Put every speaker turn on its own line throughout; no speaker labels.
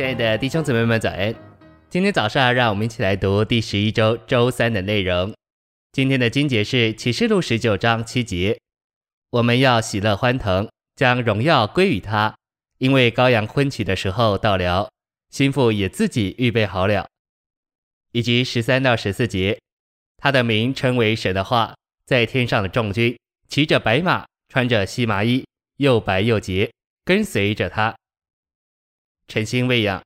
亲爱的弟兄姊妹们，早安！今天早上，让我们一起来读第十一周周三的内容。今天的经节是启示录十九章七节：我们要喜乐欢腾，将荣耀归于他，因为羔羊婚娶的时候到了，新妇也自己预备好了。以及十三到十四节，他的名称为神的话，在天上的众军骑着白马，穿着细麻衣，又白又洁，跟随着他。晨星喂养，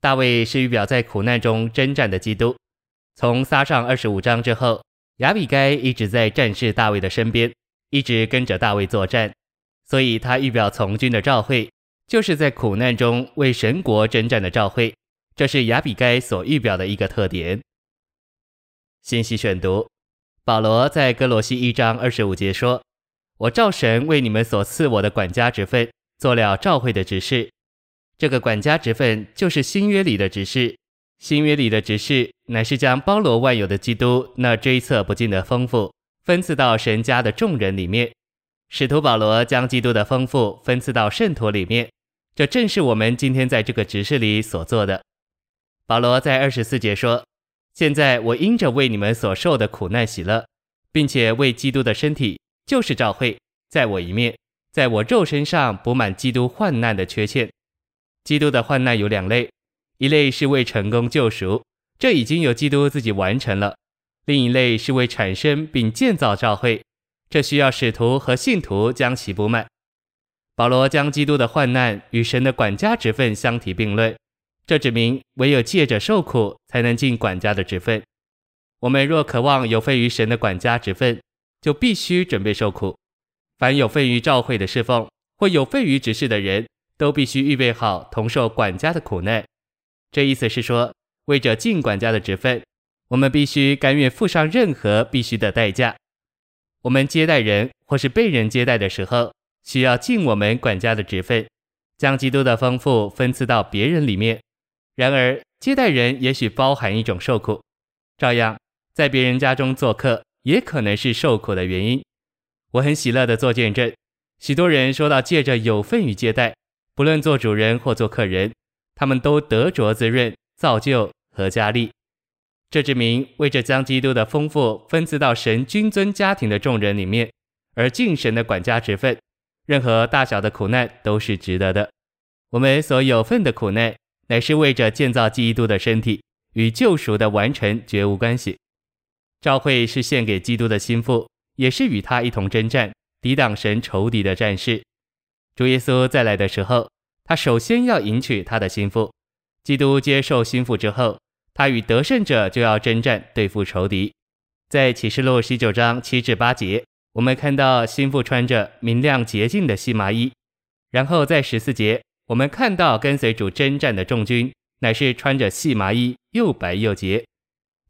大卫是预表在苦难中征战的基督。从撒上二十五章之后，亚比该一直在战士大卫的身边，一直跟着大卫作战，所以他预表从军的召会，就是在苦难中为神国征战的召会。这是亚比该所预表的一个特点。信息选读：保罗在歌罗西一章二十五节说：“我照神为你们所赐我的管家职分，做了召会的执事。”这个管家职分就是新约里的执事，新约里的执事乃是将包罗万有的基督那追测不尽的丰富分赐到神家的众人里面。使徒保罗将基督的丰富分赐到圣徒里面，这正是我们今天在这个执事里所做的。保罗在二十四节说：“现在我因着为你们所受的苦难喜乐，并且为基督的身体，就是教会，在我一面，在我肉身上补满基督患难的缺陷。”基督的患难有两类，一类是为成功救赎，这已经由基督自己完成了；另一类是为产生并建造教会，这需要使徒和信徒将其补满。保罗将基督的患难与神的管家职分相提并论，这指明唯有借着受苦才能尽管家的职分。我们若渴望有份于神的管家职分，就必须准备受苦。凡有份于教会的侍奉或有份于执事的人，都必须预备好同受管家的苦难。这意思是说，为着尽管家的职分，我们必须甘愿付上任何必须的代价。我们接待人或是被人接待的时候，需要尽我们管家的职分，将基督的丰富分赐到别人里面。然而，接待人也许包含一种受苦，照样在别人家中做客也可能是受苦的原因。我很喜乐地做见证，许多人说到借着有份于接待。不论做主人或做客人，他们都得着滋润、造就和加力。这指明为着将基督的丰富分赐到神君尊家庭的众人里面，而尽神的管家职分，任何大小的苦难都是值得的。我们所有份的苦难，乃是为着建造基督的身体，与救赎的完成绝无关系。召会是献给基督的心腹，也是与他一同征战、抵挡神仇敌的战士。主耶稣再来的时候，他首先要迎娶他的心腹。基督接受心腹之后，他与得胜者就要征战，对付仇敌。在启示录十九章七至八节，我们看到心腹穿着明亮洁净的细麻衣。然后在十四节，我们看到跟随主征战的众军，乃是穿着细麻衣，又白又洁。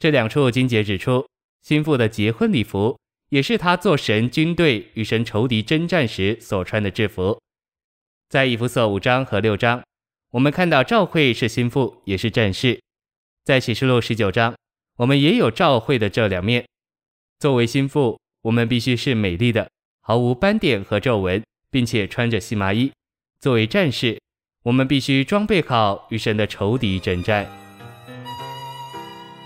这两处经节指出，心腹的结婚礼服，也是他做神军队与神仇敌征战时所穿的制服。在以弗所五章和六章，我们看到召会是心腹，也是战士。在启示录十九章，我们也有召会的这两面。作为心腹，我们必须是美丽的，毫无斑点和皱纹，并且穿着细麻衣。作为战士，我们必须装备好，与神的仇敌征战。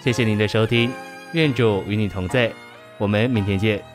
谢谢您的收听，愿主与你同在，我们明天见。